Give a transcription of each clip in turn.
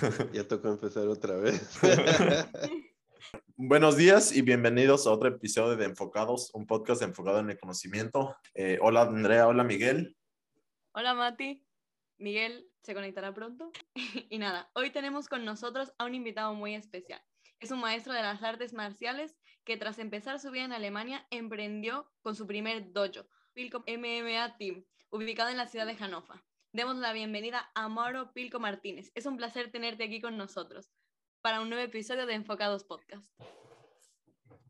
Ya tocó empezar otra vez. Buenos días y bienvenidos a otro episodio de Enfocados, un podcast enfocado en el conocimiento. Eh, hola Andrea, hola Miguel. Hola Mati. Miguel se conectará pronto. y nada, hoy tenemos con nosotros a un invitado muy especial. Es un maestro de las artes marciales que tras empezar su vida en Alemania emprendió con su primer dojo, Pilco MMA Team, ubicado en la ciudad de Hannover. Demos la bienvenida a Mauro Pilco Martínez. Es un placer tenerte aquí con nosotros para un nuevo episodio de Enfocados Podcast.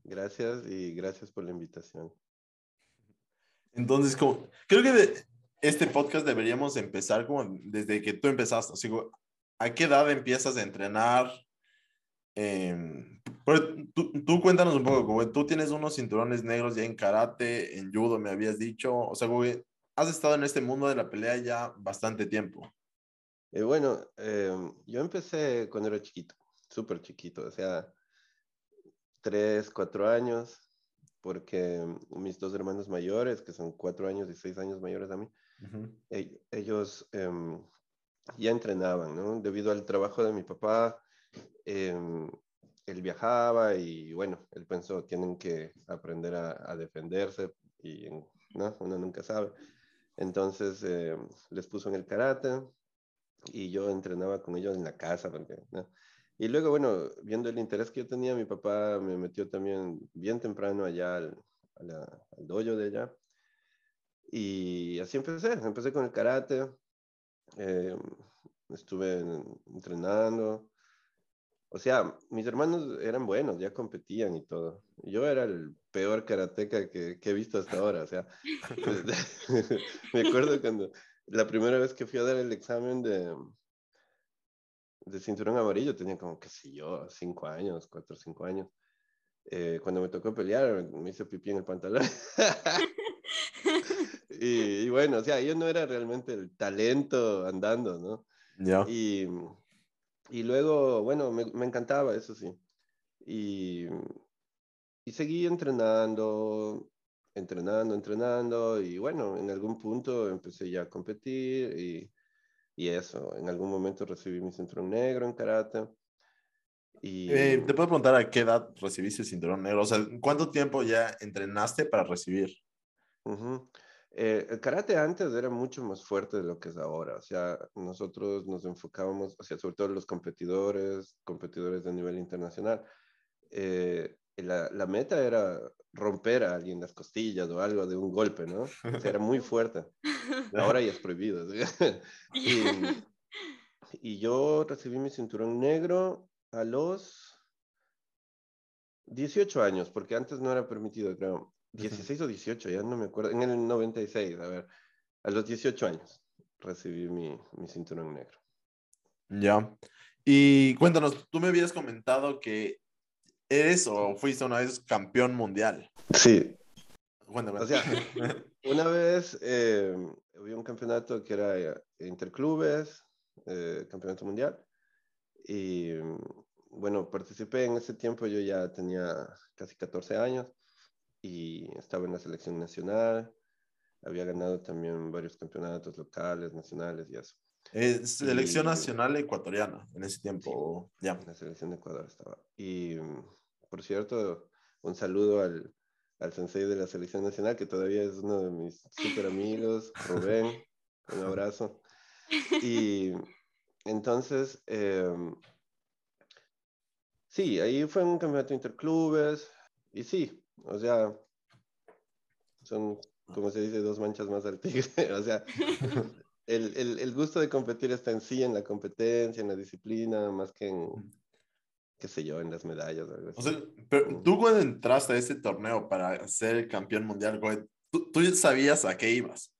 Gracias y gracias por la invitación. Entonces, como, creo que de este podcast deberíamos empezar como desde que tú empezaste. O sea, ¿A qué edad empiezas a entrenar? Eh, tú, tú, cuéntanos un poco, como tú tienes unos cinturones negros ya en karate, en judo, me habías dicho. O sea, como has estado en este mundo de la pelea ya bastante tiempo. Eh, bueno, eh, yo empecé cuando era chiquito, súper chiquito, o sea, tres, cuatro años, porque mis dos hermanos mayores, que son cuatro años y seis años mayores a mí, uh -huh. ellos eh, ya entrenaban, ¿no? Debido al trabajo de mi papá, em, él viajaba y bueno, él pensó, tienen que aprender a, a defenderse y ¿no? uno nunca sabe. Entonces eh, les puso en el karate y yo entrenaba con ellos en la casa. Porque, ¿no? Y luego, bueno, viendo el interés que yo tenía, mi papá me metió también bien temprano allá al, dojo de allá. Y así empecé, empecé con el karate, eh, estuve entrenando. O sea, mis hermanos eran buenos, ya competían y todo. Yo era el peor karateca que, que he visto hasta ahora. O sea, me acuerdo cuando la primera vez que fui a dar el examen de, de cinturón amarillo, tenía como, qué sé yo, cinco años, cuatro o cinco años. Eh, cuando me tocó pelear, me hice pipí en el pantalón. y, y, bueno, o sea, yo no era realmente el talento andando, ¿no? Ya. Y, y luego, bueno, me, me encantaba, eso sí. Y, y seguí entrenando, entrenando, entrenando. Y bueno, en algún punto empecé ya a competir y, y eso. En algún momento recibí mi cinturón negro en karate. Y... Eh, ¿Te puedo preguntar a qué edad recibiste el cinturón negro? O sea, ¿cuánto tiempo ya entrenaste para recibir? Uh -huh. Eh, el karate antes era mucho más fuerte de lo que es ahora, o sea, nosotros nos enfocábamos, o sea, sobre todo los competidores, competidores de nivel internacional, eh, la, la, meta era romper a alguien las costillas o algo de un golpe, ¿no? O sea, era muy fuerte. Ahora ya es prohibido. y, y yo recibí mi cinturón negro a los 18 años, porque antes no era permitido, creo. 16 o 18, ya no me acuerdo, en el 96, a ver, a los 18 años recibí mi, mi cinturón negro. Ya. Y cuéntanos, tú me habías comentado que eres o fuiste una vez campeón mundial. Sí. Cuéntame. O sea, una vez eh, hubo un campeonato que era interclubes, eh, campeonato mundial, y bueno, participé en ese tiempo, yo ya tenía casi 14 años y estaba en la selección nacional. Había ganado también varios campeonatos locales, nacionales y eso. Eh, selección y, nacional ecuatoriana en ese tiempo, sí, ya. En la selección de Ecuador estaba. Y por cierto, un saludo al, al sensei de la selección nacional, que todavía es uno de mis super amigos, Rubén. un abrazo. Y entonces, eh, sí, ahí fue un campeonato interclubes. Y sí, o sea, son, como se dice, dos manchas más al tigre. o sea, el, el, el, gusto de competir está en sí, en la competencia, en la disciplina, más que en, qué sé yo, en las medallas. O, algo así. o sea, pero tú cuando entraste a este torneo para ser campeón mundial, tú, tú sabías a qué ibas.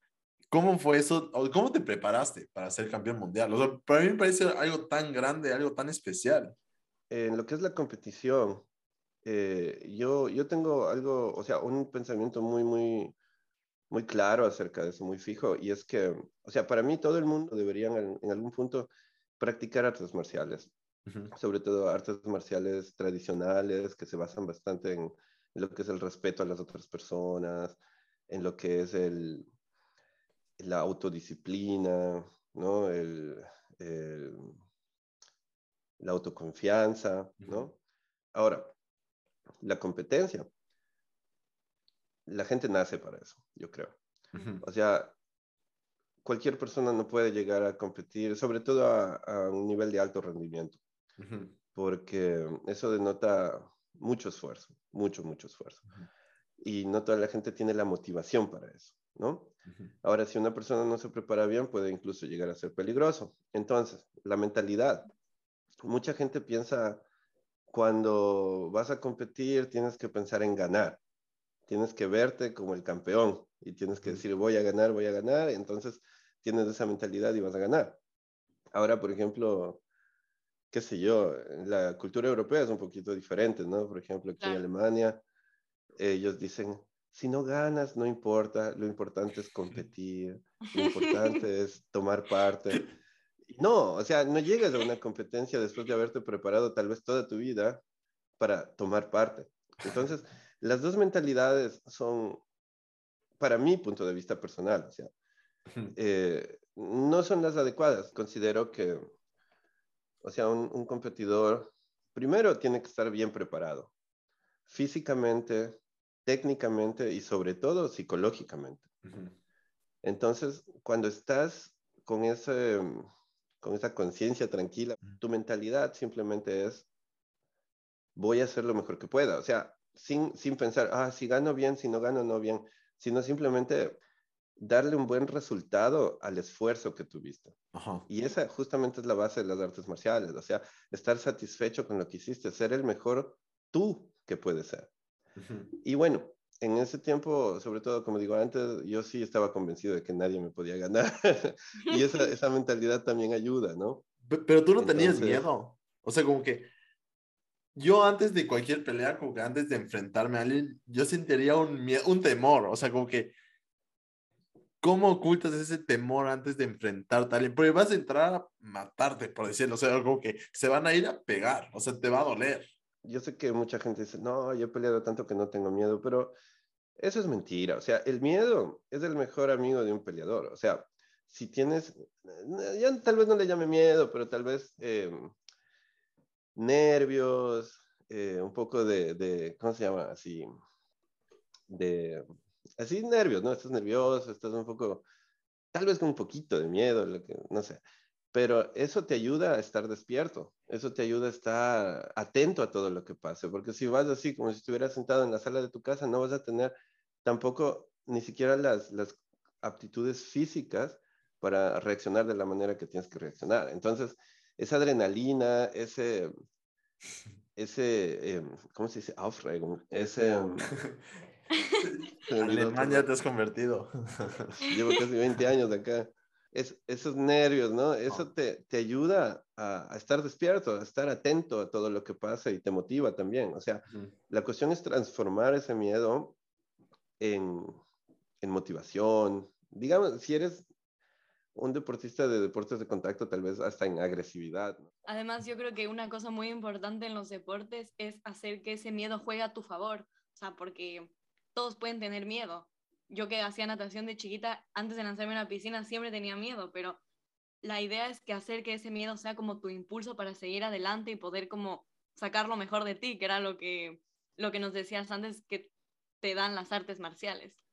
¿Cómo fue eso? ¿Cómo te preparaste para ser campeón mundial? O sea, para mí me parece algo tan grande, algo tan especial. En lo que es la competición, eh, yo, yo tengo algo, o sea, un pensamiento muy, muy, muy claro acerca de eso, muy fijo, y es que, o sea, para mí todo el mundo debería en, en algún punto practicar artes marciales, uh -huh. sobre todo artes marciales tradicionales que se basan bastante en, en, lo que es el respeto a las otras personas, en lo que es el, la autodisciplina, ¿no? El, el la autoconfianza, ¿no? Ahora, la competencia. La gente nace para eso, yo creo. O sea, cualquier persona no puede llegar a competir, sobre todo a, un nivel de alto rendimiento, porque eso denota mucho esfuerzo, mucho, mucho esfuerzo. Y no toda la gente tiene la motivación para eso, ¿no? Ahora, si una persona no se prepara bien, puede incluso llegar a ser peligroso. Entonces, la mentalidad. Mucha gente piensa, cuando vas a competir, tienes que pensar en ganar. Tienes que verte como el campeón y tienes que decir, voy a ganar, voy a ganar. Entonces, tienes esa mentalidad y vas a ganar. Ahora, por ejemplo, qué sé yo, la cultura europea es un poquito diferente, ¿no? Por ejemplo, aquí en Alemania, ellos dicen, si no ganas, no importa, lo importante es competir, lo importante es tomar parte. No, o sea, no llegas a una competencia después de haberte preparado tal vez toda tu vida para tomar parte. Entonces, las dos mentalidades son, para mi punto de vista personal, o sea, eh, no son las adecuadas. Considero que, o sea, un, competidor primero tiene que estar bien preparado, físicamente, técnicamente y sobre todo psicológicamente. Entonces, cuando estás con, ese, con esa conciencia tranquila, tu mentalidad simplemente es, voy a hacer lo mejor que pueda. O sea, sin, sin pensar, ah, si gano bien, si no gano, no bien, sino simplemente darle un buen resultado al esfuerzo que tuviste. Y esa justamente es la base de las artes marciales, o sea, estar satisfecho con lo que hiciste, ser el mejor tú que puedes ser. Y bueno, en ese tiempo, sobre todo, como digo antes, yo sí estaba convencido de que nadie me podía ganar. y esa, esa, mentalidad también ayuda, ¿no? Pero tú no tenías miedo. O sea, como que yo antes de cualquier pelea, como que antes de enfrentarme a alguien, yo sentiría un, un temor. O sea, como que ¿Cómo ocultas ese temor antes de enfrentarte a alguien? Porque vas a entrar a matarte, por decirlo, o sea, algo que se van a ir a pegar, o sea, te va a doler. Yo sé que mucha gente dice, no, yo he peleado tanto que no tengo miedo, pero eso es mentira. O sea, el miedo es el mejor amigo de un peleador. O sea, si tienes, ya tal vez no le llame miedo, pero tal vez em, nervios, eh, un poco de, de, ¿cómo se llama? Así, de así nervios, ¿no? Estás nervioso, estás un poco, tal vez con un poquito de miedo, lo que, no sé. Pero eso te ayuda a estar despierto, eso te ayuda a estar atento a todo lo que pase, porque si vas así como si estuvieras sentado en la sala de tu casa, no vas a tener tampoco ni siquiera las, las aptitudes físicas para reaccionar de la manera que tienes que reaccionar. Entonces, esa adrenalina, ese, ese, em, ¿cómo se dice? Aufregung, ese, Alemania te has convertido. Llevo casi 20 años acá. Es, esos nervios, ¿no? Eso te, te ayuda a, a, estar despierto, a estar atento a todo lo que pasa y te motiva también. O sea, la cuestión es transformar ese miedo en, en motivación. Digamos, si eres un deportista de deportes de contacto, tal vez hasta en agresividad. Además, yo creo que una cosa muy importante en los deportes es hacer que ese miedo juegue a tu favor. O sea, porque todos pueden tener miedo. Yo que hacía natación de chiquita, antes de lanzarme a la piscina siempre tenía miedo, pero la idea es que hacer que ese miedo sea como tu impulso para seguir adelante y poder como sacar lo mejor de ti, que era lo que, lo que nos decías antes que te dan las artes marciales.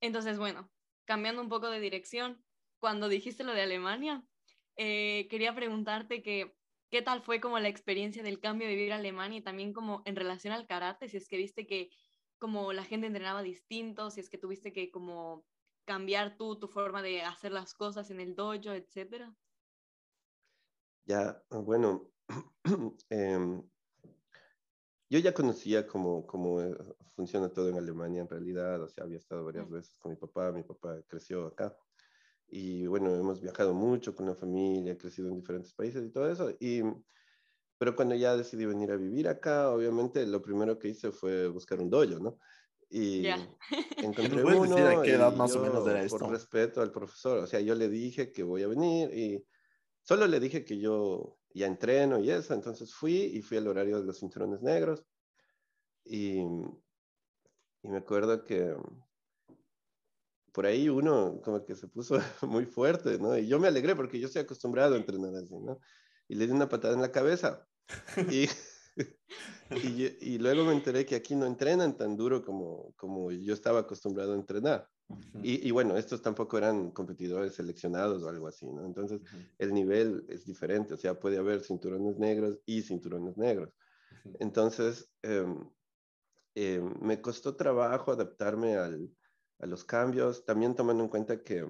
Entonces, bueno, cambiando un poco de dirección, cuando dijiste lo de Alemania, eh, quería preguntarte que, qué tal fue como la experiencia del cambio de vivir Alemania y también como en relación al karate, si es que viste que como la gente entrenaba distinto, si es que tuviste que como cambiar tú tu forma de hacer las cosas en el dojo, etcétera? Ya, bueno, em, yo ya conocía cómo, cómo eh, funciona todo en Alemania en realidad, o sea, había estado varias veces con mi papá, mi papá creció acá, y bueno, hemos viajado mucho con la familia, crecido en diferentes países y todo eso, y pero cuando ya decidí venir a vivir acá, obviamente lo primero que hice fue buscar un dojo, ¿no? Y encontré uno. Decir a qué edad más o menos era esto? Por respeto al profesor, o sea, yo le dije que voy a venir y solo le dije que yo ya entreno y eso, entonces fui y fui al horario de los cinturones negros. Y, y me acuerdo que por ahí uno como que se puso muy fuerte, ¿no? Y yo me alegré porque yo estoy acostumbrado a entrenar así, ¿no? y le di una patada en la cabeza. Y, y, y, luego me enteré que aquí no entrenan tan duro como, como yo estaba acostumbrado a entrenar. Y, y, bueno, estos tampoco eran competidores seleccionados o algo así, ¿no? Entonces, el nivel es diferente, o sea, puede haber cinturones negros y cinturones negros. Entonces, eh, eh, me costó trabajo adaptarme al, a los cambios, también tomando en cuenta que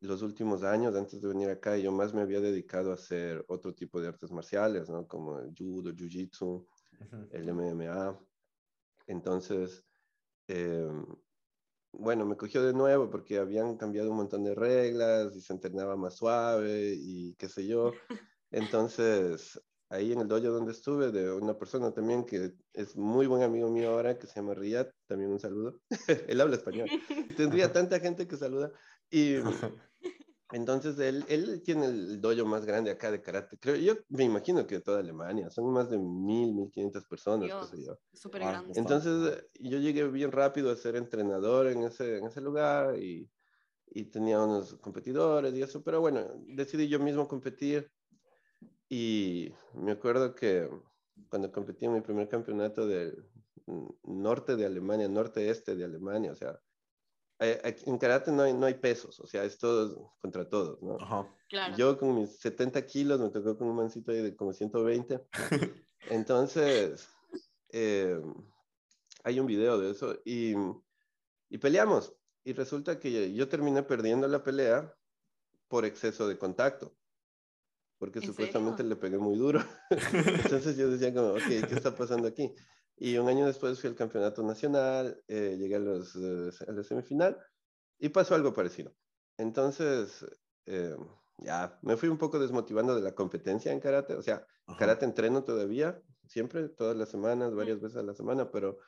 los últimos años, antes de venir acá, yo más me había dedicado a hacer otro tipo de artes marciales, ¿no? Como el judo, jiu-jitsu, el MMA. Entonces, eh, bueno, me cogió de nuevo porque habían cambiado un montón de reglas y se entrenaba más suave y qué sé yo. Entonces, ahí en el dojo donde estuve, de una persona también que es muy buen amigo mío ahora, que se llama Riyad, también un saludo. él habla español. Tendría tanta gente que saluda. Y entonces él, él tiene el dojo más grande acá de karate. Creo, yo me imagino que de toda Alemania, son más de mil, mil quinientas personas. Dios, qué sé yo. Súper Ah, grande. Entonces yo llegué bien rápido a ser entrenador en ese, en ese lugar y, y tenía unos competidores y eso, pero bueno, decidí yo mismo competir y me acuerdo que cuando competí en mi primer campeonato del norte de Alemania, norte-este de Alemania, o sea, eh, en karate no hay, no hay pesos, o sea, es todos contra todos, ¿no? Ajá. Claro. Yo con mis 70 kilos me tocó con un mancito ahí de como 120. Entonces, eh, hay un video de eso y, y peleamos. Y resulta que yo terminé perdiendo la pelea por exceso de contacto. Porque ¿En supuestamente serio? le pegué muy duro. Entonces yo decía como, ok, ¿qué está pasando aquí? Y un año después fui al campeonato nacional, eh, llegué a, los, eh, a la semifinal y pasó algo parecido. Entonces, eh, ya, me fui un poco desmotivando de la competencia en karate. O sea, Ajá. karate entreno todavía, siempre, todas las semanas, varias veces a la semana, pero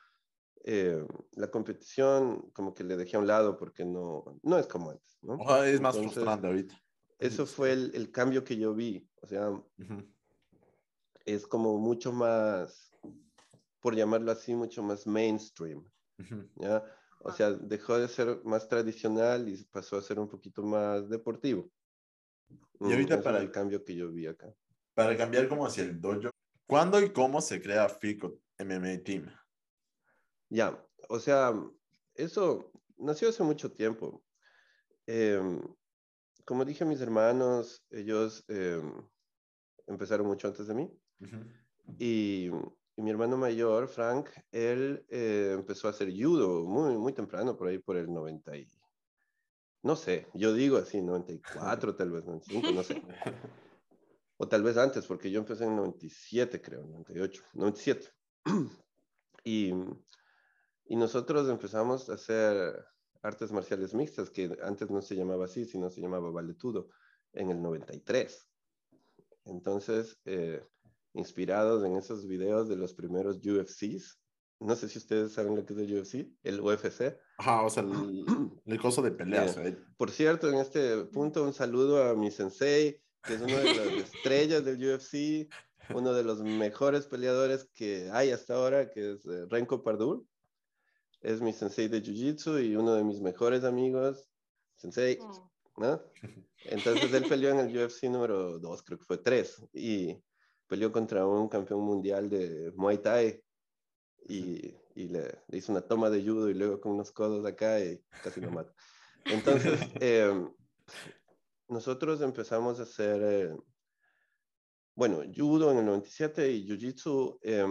eh, la competición como que le dejé a un lado porque no, no es como antes, ¿no? Es más Entonces, frustrante ahorita. Eso fue el, el cambio que yo vi. O sea, Ujú. es como mucho más, por llamarlo así, mucho más mainstream, Ujú. ¿ya? O sea, dejó de ser más tradicional y pasó a ser un poquito más deportivo. Y ahorita ese para el cambio que yo vi acá. Para cambiar como hacia el dojo, ¿cuándo y cómo se crea FICO MMA Team? Ya, o sea, eso nació hace mucho tiempo. Em, como dije a mis hermanos, ellos em, empezaron mucho antes de mí. Ujú. Y, y mi hermano mayor, Frank, él eh, empezó a hacer judo muy, muy temprano, por ahí por el 90 y... No sé, yo digo así, 94, tal vez 95, no sé. O tal vez antes, porque yo empecé en 97, creo, 98, 97. Y, y nosotros empezamos a hacer artes marciales mixtas, que antes no se llamaba así, sino se llamaba valetudo, en el 93. Entonces, eh, inspirados en esos videos de los primeros UFCs, no sé si ustedes saben lo que es el UFC, el UFC. Ajá, o sea, el, el coso de peleas. Eh, ¿eh? Por cierto, en este punto un saludo a mi sensei, que es una de las estrellas del UFC, uno de los mejores peleadores que hay hasta ahora, que es eh, Renko Pardul. Es mi sensei de Jiu-Jitsu y uno de mis mejores amigos, sensei, Oh. ¿no? Entonces él peleó en el UFC número 2, creo que fue 3, y peleó contra un campeón mundial de Muay Thai y, y le, le hizo una toma de judo y luego con unos codos acá y casi lo mata. Entonces, eh, nosotros empezamos a hacer, eh, bueno, judo en el 97 y jiu-jitsu. eh,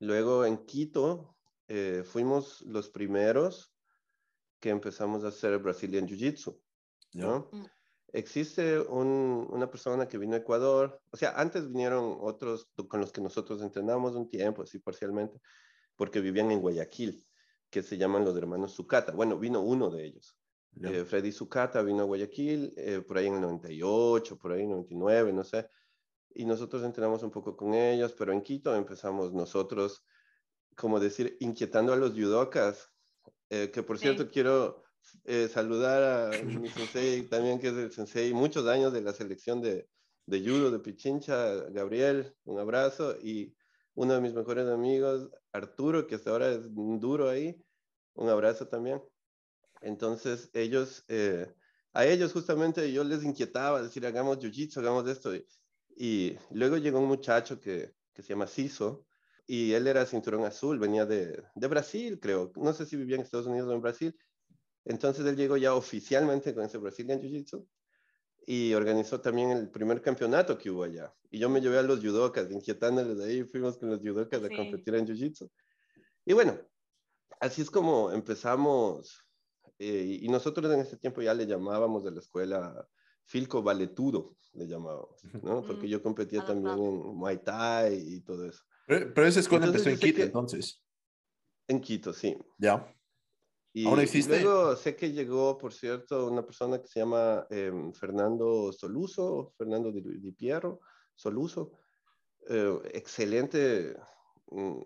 luego en Quito eh, fuimos los primeros que empezamos a hacer Brazilian Jiu-Jitsu. ¿no? Mm. Existe un- una persona que vino a Ecuador, o sea, antes vinieron otros con los que nosotros entrenamos un tiempo, así parcialmente, porque vivían en Guayaquil, que se llaman los hermanos Zucata. Bueno, vino uno de ellos. Ya. Eh, Freddy Zucata vino a Guayaquil eh, por ahí en el 98, por ahí en el 99, no sé. Y nosotros entrenamos un poco con ellos, pero en Quito empezamos nosotros, como decir, inquietando a los judocas, eh, que por Sí. cierto quiero eh, saludar a mi sensei también, que es el sensei, muchos años de la selección de, de judo de Pichincha, Gabriel, un abrazo, y uno de mis mejores amigos, Arturo, que hasta ahora es duro ahí, un abrazo también. Entonces ellos, eh, a ellos justamente yo les inquietaba, decir, hagamos jiu-jitsu, hagamos esto. Y, Y luego llegó un muchacho que, que se llama Ciso, y él era cinturón azul, venía de, de, Brasil, creo. No sé si vivía en Estados Unidos o en Brasil. Entonces él llegó ya oficialmente con ese Brazilian Jiu-Jitsu y organizó también el primer campeonato que hubo allá. Y yo me llevé a los judokas, inquietándoles de ahí, fuimos con los judokas sí. a competir en Jiu-Jitsu. Y bueno, así es como empezamos. Eh, y nosotros en ese tiempo ya le llamábamos de la escuela Filco Valetudo, le llamábamos, ¿no? Porque yo competía también en Muay Thai y todo eso. Pero, pero esa escuela entonces, empezó en Quito, que, entonces. En Quito, sí. Ya. Y, ¿Aún existe? y luego sé que llegó, por cierto, una persona que se llama eh, Fernando Soluso, Fernando Di, Di Piero Soluso, eh, excelente um,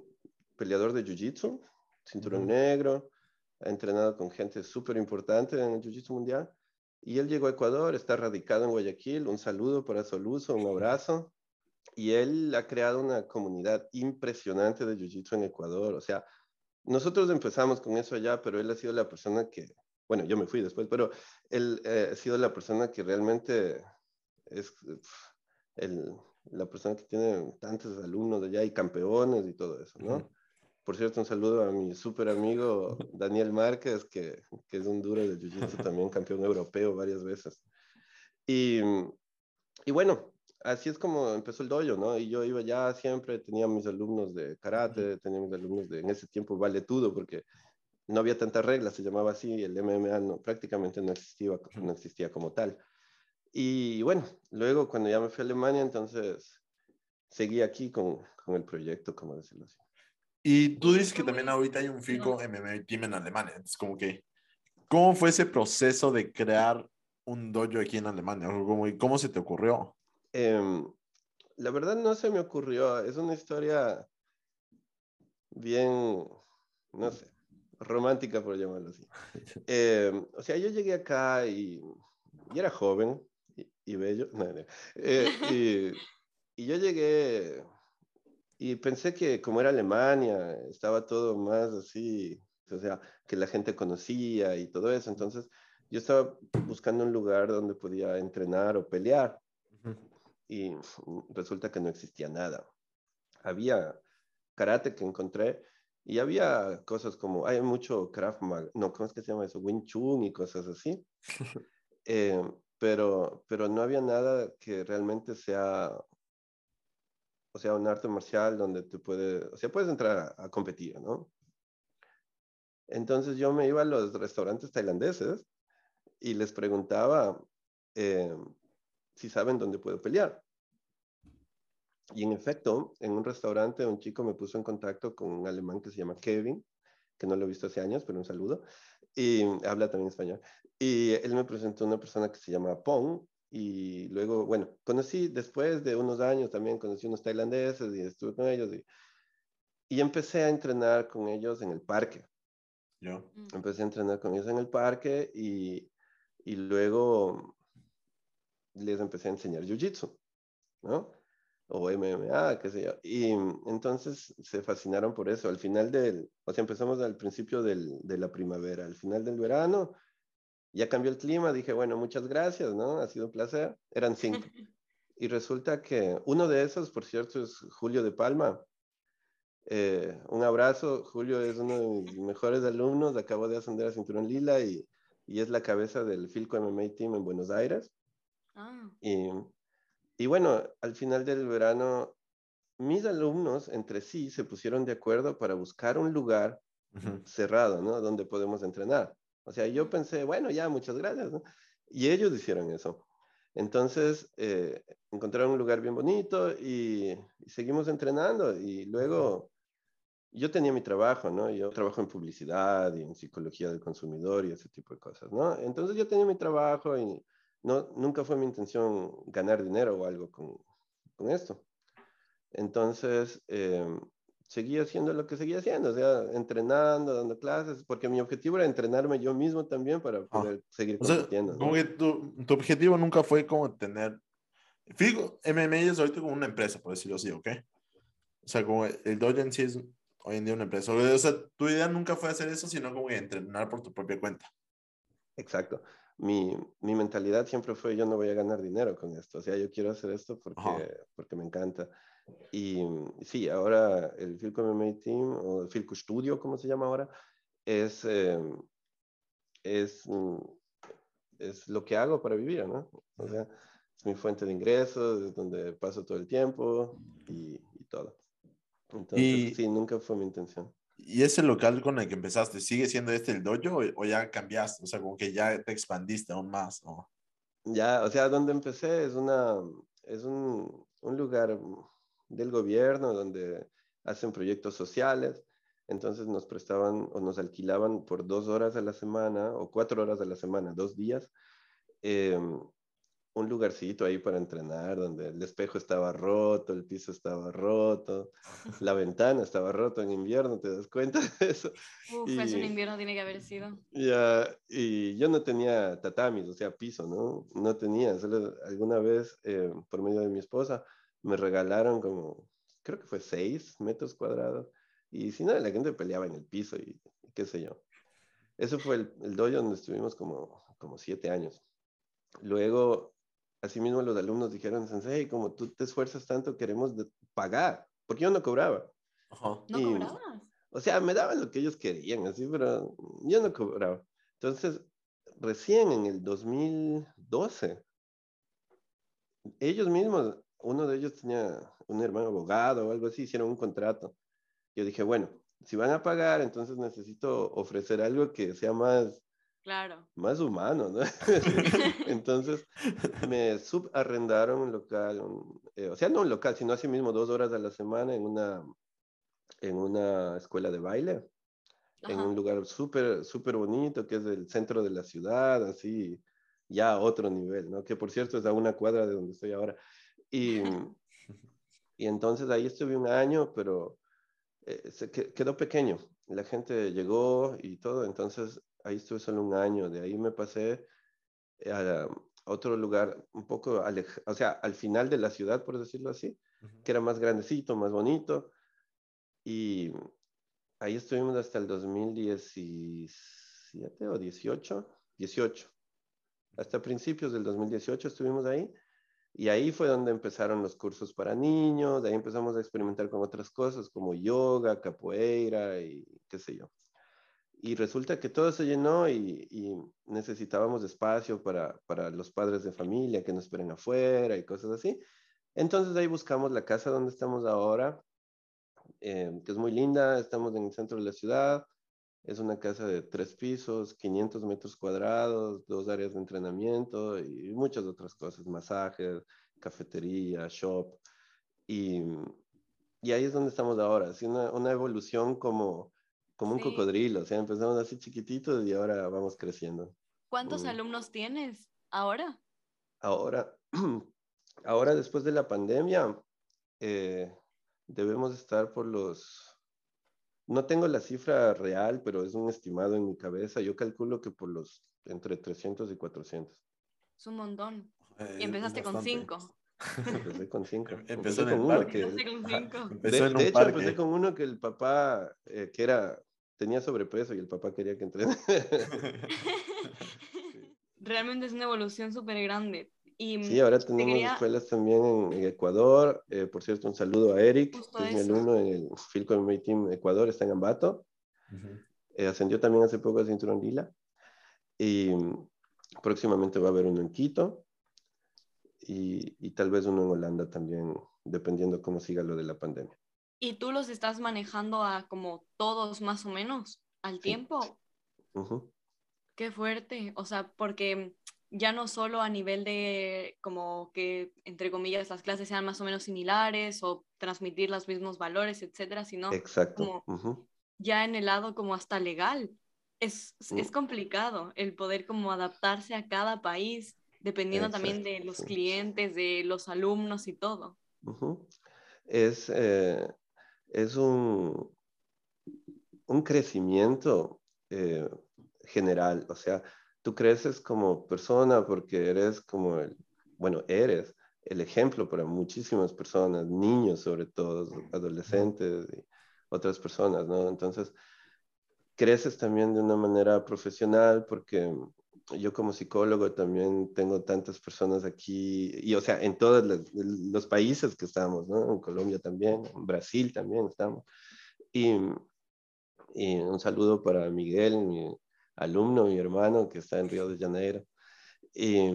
peleador de Jiu-Jitsu, cinturón uh -huh. negro, ha entrenado con gente súper importante en el Jiu-Jitsu mundial. Y él llegó a Ecuador, está radicado en Guayaquil. Un saludo para Soluso, un abrazo. Y él ha creado una comunidad impresionante de Jiu-Jitsu en Ecuador. O sea, nosotros empezamos con eso allá, pero él ha sido la persona que, bueno, yo me fui después, pero él eh, ha sido la persona que realmente es el, la persona que tiene tantos alumnos allá y campeones y todo eso, ¿no? Uh -huh. Por cierto, un saludo a mi súper amigo Daniel Márquez, que, que, es un duro de Jiu-Jitsu, también campeón europeo varias veces. Y, y bueno, así es como empezó el dojo, ¿no? Y yo iba ya siempre, tenía mis alumnos de karate, tenía mis alumnos de, en ese tiempo, vale todo, porque no había tantas reglas, se llamaba así, el MMA no, prácticamente no existía, no existía como tal. Y bueno, luego cuando ya me fui a Alemania, entonces seguí aquí con, con el proyecto, como decirlo así. Y tú dices que también ahorita hay un FICO MMA Team en Alemania. Entonces, como que, ¿cómo fue ese proceso de crear un dojo aquí en Alemania? ¿Cómo, cómo se te ocurrió? Eh, la verdad no se me ocurrió. Es una historia bien, no sé, romántica por llamarlo así. Eh, o sea, yo llegué acá y, y era joven y, y bello. No, no. Eh, y, y yo llegué y pensé que como era Alemania, estaba todo más así, o sea, que la gente conocía y todo eso. Entonces, yo estaba buscando un lugar donde podía entrenar o pelear. Uh -huh. Y resulta que no existía nada. Había karate que encontré y había cosas como, hay mucho Krav Maga, no, ¿cómo es que se llama eso? Wing Chun y cosas así. eh, pero, pero no había nada que realmente sea o sea, un arte marcial donde tú puedes, o sea, puedes entrar a, a, competir, ¿no? Entonces yo me iba a los restaurantes tailandeses y les preguntaba eh, si saben dónde puedo pelear. Y en efecto, en un restaurante un chico me puso en contacto con un alemán que se llama Kevin, que no lo he visto hace años, pero un saludo, y habla también español. Y él me presentó una persona que se llama Pong, y luego, bueno, conocí después de unos años también, conocí unos tailandeses y estuve con ellos y, y empecé a entrenar con ellos en el parque. Yo. Empecé a entrenar con ellos en el parque y, y luego les empecé a enseñar Jiu-Jitsu, ¿no? O MMA, qué sé yo. Y entonces se fascinaron por eso. Al final del, o sea, empezamos al principio del, de la primavera, al final del verano, ya cambió el clima, dije, bueno, muchas gracias, ¿no? Ha sido un placer. Eran cinco. Y resulta que uno de esos, por cierto, es Julio de Palma. Eh, un abrazo, Julio es uno de mis mejores alumnos, acabó de ascender a Cinturón Lila y, y es la cabeza del Filco MMA Team en Buenos Aires. Ah. Y, y bueno, al final del verano, mis alumnos entre sí se pusieron de acuerdo para buscar un lugar uh -huh. cerrado, ¿no? Donde podemos entrenar. O sea, yo pensé, bueno, ya, muchas gracias, ¿no? Y ellos hicieron eso. Entonces, eh, encontraron un lugar bien bonito y, y, seguimos entrenando. Y luego, yo tenía mi trabajo, ¿no? Yo trabajo en publicidad y en psicología del consumidor y ese tipo de cosas, ¿no? Entonces, yo tenía mi trabajo y no, nunca fue mi intención ganar dinero o algo con, con esto. Entonces, eh, seguía haciendo lo que seguía haciendo, o sea, entrenando, dando clases, porque mi objetivo era entrenarme yo mismo también para poder ah. seguir compitiendo. Sea, como ¿no? que tu, tu, objetivo nunca fue como tener... Figo, MMA es ahorita como una empresa, por decirlo así, ¿ok? O sea, como el dojo en sí es hoy en día una empresa. O sea, tu idea nunca fue hacer eso, sino como entrenar por tu propia cuenta. Exacto. Mi, mi, mentalidad siempre fue, yo no voy a ganar dinero con esto, o sea, yo quiero hacer esto porque, porque me encanta. Y sí, ahora el Filco MMA Team, o el Filco Studio, como se llama ahora, es, eh, es, mm, es lo que hago para vivir, ¿no? O sea, es mi fuente de ingresos, es donde paso todo el tiempo y, y todo. Entonces, sí, nunca fue mi intención. ¿Y ese local con el que empezaste, sigue siendo este el dojo o, ya cambiaste? O sea, como que ya te expandiste aún más. ¿o? Ya, o sea, donde empecé es, una, es un, un lugar del gobierno donde hacen proyectos sociales. Entonces nos prestaban o nos alquilaban por dos horas a la semana o cuatro horas a la semana, dos días, eh, un lugarcito ahí para entrenar, donde el espejo estaba roto, el piso estaba roto, la ventana estaba rota en invierno, ¿te das cuenta de eso? Uf, y, eso en invierno tiene que haber sido. Ya, y yo no tenía tatamis, o sea, piso, ¿no? No tenía, solo alguna vez, eh, por medio de mi esposa, me regalaron como, creo que fue seis metros cuadrados, y si no, la gente peleaba en el piso y, qué sé yo. Eso fue el, el dojo donde estuvimos como, como siete años. Luego Asimismo, los alumnos dijeron, Sensei, como tú te esfuerzas tanto, queremos pagar, porque yo no cobraba. ¿No cobrabas? O sea, me daban lo que ellos querían, así, pero yo no cobraba. Entonces, recién en el 2012, ellos mismos, uno de ellos tenía un hermano abogado o algo así, hicieron un contrato. Yo dije, bueno, si van a pagar, entonces necesito ofrecer algo que sea más Claro. Más humano, ¿no? Entonces me subarrendaron un local, eh, o sea, no un local, sino así mismo dos horas a la semana en una, en una escuela de baile, en un lugar súper, súper bonito, que es el centro de la ciudad, así, ya a otro nivel, ¿no? Que por cierto es a una cuadra de donde estoy ahora. Y, y entonces ahí estuve un año, pero eh, se quedó pequeño. La gente llegó y todo, entonces ahí estuve solo un año, de ahí me pasé a, otro lugar un poco, o sea, al final de la ciudad, por decirlo así, que era más grandecito, más bonito, y ahí estuvimos hasta el 2017 o 18, 18, hasta principios del 2018 estuvimos ahí, y ahí fue donde empezaron los cursos para niños, de ahí empezamos a experimentar con otras cosas como yoga, capoeira y qué sé yo y resulta que todo se llenó y, necesitábamos espacio para, para, los padres de familia que nos esperen afuera y cosas así. Entonces ahí buscamos la casa donde estamos ahora, eh, que es muy linda, estamos en el centro de la ciudad, es una casa de tres pisos, 500 metros cuadrados, dos áreas de entrenamiento y muchas otras cosas, masajes, cafetería, shop. Y, y ahí es donde estamos ahora, así una, una evolución como como un cocodrilo, o sea, empezamos así chiquititos y ahora vamos creciendo. ¿Cuántos mm. alumnos tienes ahora? Ahora, ahora después de la pandemia, eh, debemos estar por los, no tengo la cifra real, pero es un estimado en mi cabeza, yo calculo que por los entre 300 y 400. Es un montón. Eh, y empezaste con 5. Empecé con cinco. Empecé con uno que. Empecé de, hecho, empecé con uno que el papá, eh, que era, tenía sobrepeso y el papá quería que entrene. Realmente es una evolución súper grande. Y sí, ahora tenemos escuelas también en, Ecuador. Eh, por cierto, un saludo a Eric, que es mi alumno en el Filco MMA Team Ecuador, está en Ambato. Eh, ascendió también hace poco a Cinturón Lila. Y próximamente va a haber uno en Quito y, tal vez uno en Holanda también, dependiendo cómo siga lo de la pandemia. ¿Y tú los estás manejando a como todos más o menos al tiempo? Qué fuerte, o sea, porque ya no solo a nivel de como que, entre comillas, las clases sean más o menos similares o transmitir los mismos valores, etcétera, sino Exacto. como ya en el lado como hasta legal. Es, es, mm. complicado el poder como adaptarse a cada país dependiendo también de los clientes, de los alumnos y todo. Es, eh, es un, un crecimiento eh, general, o sea, tú creces como persona porque eres como el, bueno, eres el ejemplo para muchísimas personas, niños sobre todo, adolescentes y otras personas, ¿no? Entonces, creces también de una manera profesional porque yo como psicólogo también tengo tantas personas aquí, y o sea, en todos los, países que estamos, ¿no? En Colombia también, en Brasil también estamos. Y, un saludo para Miguel, mi alumno, mi hermano, que está en Río de Janeiro. Y,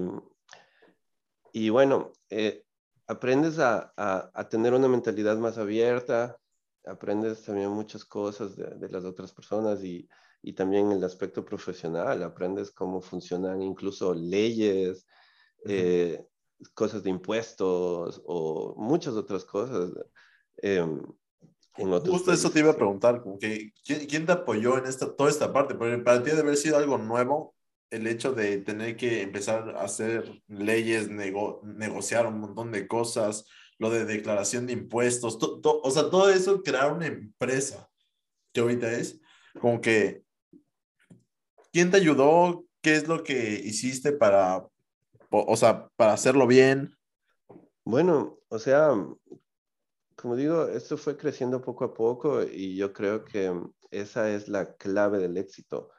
y bueno, eh, aprendes a, a, a, tener una mentalidad más abierta, aprendes también muchas cosas de, de las otras personas y, y también el aspecto profesional, aprendes cómo funcionan incluso leyes, eh, cosas de impuestos o muchas otras cosas. Eh, en Justo eso te iba a preguntar, como que, ¿quién, te apoyó en esta, toda esta parte? Porque para ti debe haber sido algo nuevo el hecho de tener que empezar a hacer leyes, negociar un montón de cosas, lo de declaración de impuestos, o sea, todo eso, crear una empresa que ahorita es, como que ¿quién te ayudó? ¿Qué es lo que hiciste para, o sea, para hacerlo bien? Bueno, o sea, como digo, esto fue creciendo poco a poco y yo creo que esa es la clave del éxito,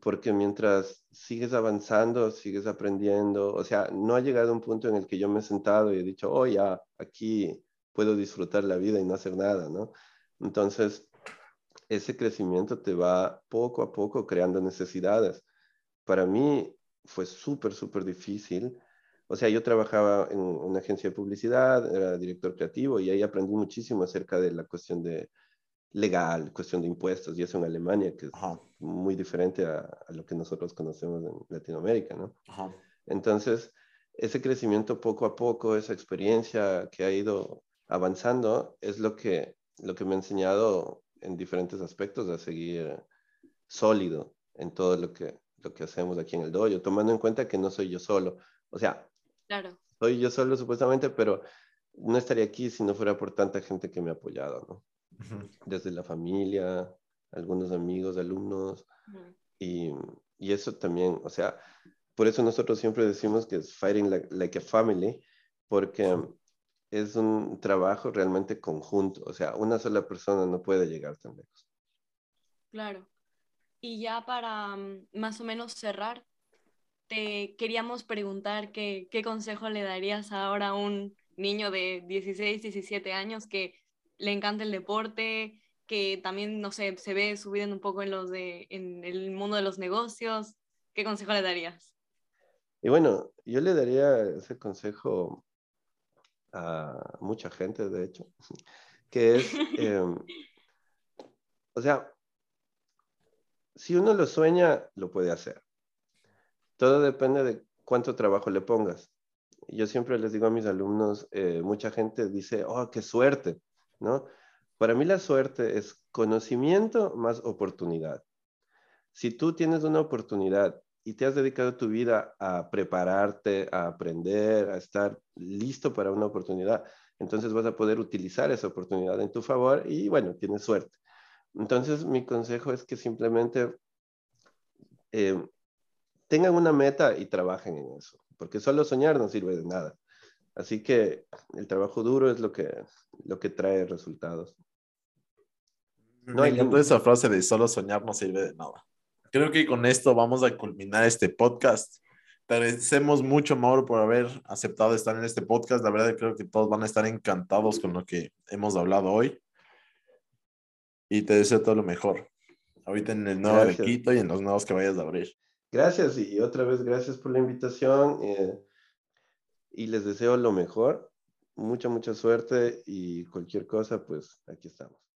porque mientras sigues avanzando, sigues aprendiendo, o sea, no ha llegado un punto en el que yo me he sentado y he dicho, oh, ya, aquí puedo disfrutar la vida y no hacer nada, ¿no? Entonces, ese crecimiento te va poco a poco creando necesidades. Para mí fue súper, súper difícil. O sea, yo trabajaba en una agencia de publicidad, era director creativo y ahí aprendí muchísimo acerca de la cuestión de legal, cuestión de impuestos, y eso en Alemania, que es muy diferente a, lo que nosotros conocemos en Latinoamérica, ¿no? Entonces, ese crecimiento poco a poco, esa experiencia que ha ido avanzando, es lo que, lo que me ha enseñado en diferentes aspectos a seguir sólido en todo lo que, lo que hacemos aquí en el dojo, tomando en cuenta que no soy yo solo. O sea, claro. soy yo solo supuestamente, pero no estaría aquí si no fuera por tanta gente que me ha apoyado, ¿no? Desde la familia, algunos amigos, alumnos, y, y, eso también, o sea, por eso nosotros siempre decimos que es fighting like, like a family, porque es un trabajo realmente conjunto, o sea, una sola persona no puede llegar tan lejos. Claro. Y ya para mm, más o menos cerrar, te queríamos preguntar qué, qué consejo le darías ahora a un niño de 16, 17 años que le encanta el deporte, que también, no sé, se ve subiendo un poco en, los de, en el mundo de los negocios. ¿Qué consejo le darías? Y bueno, yo le daría ese consejo a mucha gente, de hecho, que es, em, o sea, si uno lo sueña, lo puede hacer. Todo depende de cuánto trabajo le pongas. Yo siempre les digo a mis alumnos, eh, mucha gente dice, oh, qué suerte, ¿no? Para mí la suerte es conocimiento más oportunidad. Si tú tienes una oportunidad y te has dedicado tu vida a prepararte, a aprender, a estar listo para una oportunidad, entonces vas a poder utilizar esa oportunidad en tu favor y bueno, tienes suerte. Entonces mi consejo es que simplemente eh, tengan una meta y trabajen en eso, porque solo soñar no sirve de nada. Así que el trabajo duro es lo que, lo que trae resultados. No hay esa frase de solo soñar no sirve de nada creo que con esto vamos a culminar este podcast. Te agradecemos mucho, Mauro, por haber aceptado estar en este podcast. La verdad, creo que todos van a estar encantados con lo que hemos hablado hoy. Y te deseo todo lo mejor. Ahorita en el nuevo equipo y en los nuevos que vayas a abrir. Gracias y otra vez gracias por la invitación. Eh, y les deseo lo mejor. Mucha, mucha suerte y cualquier cosa, pues aquí estamos.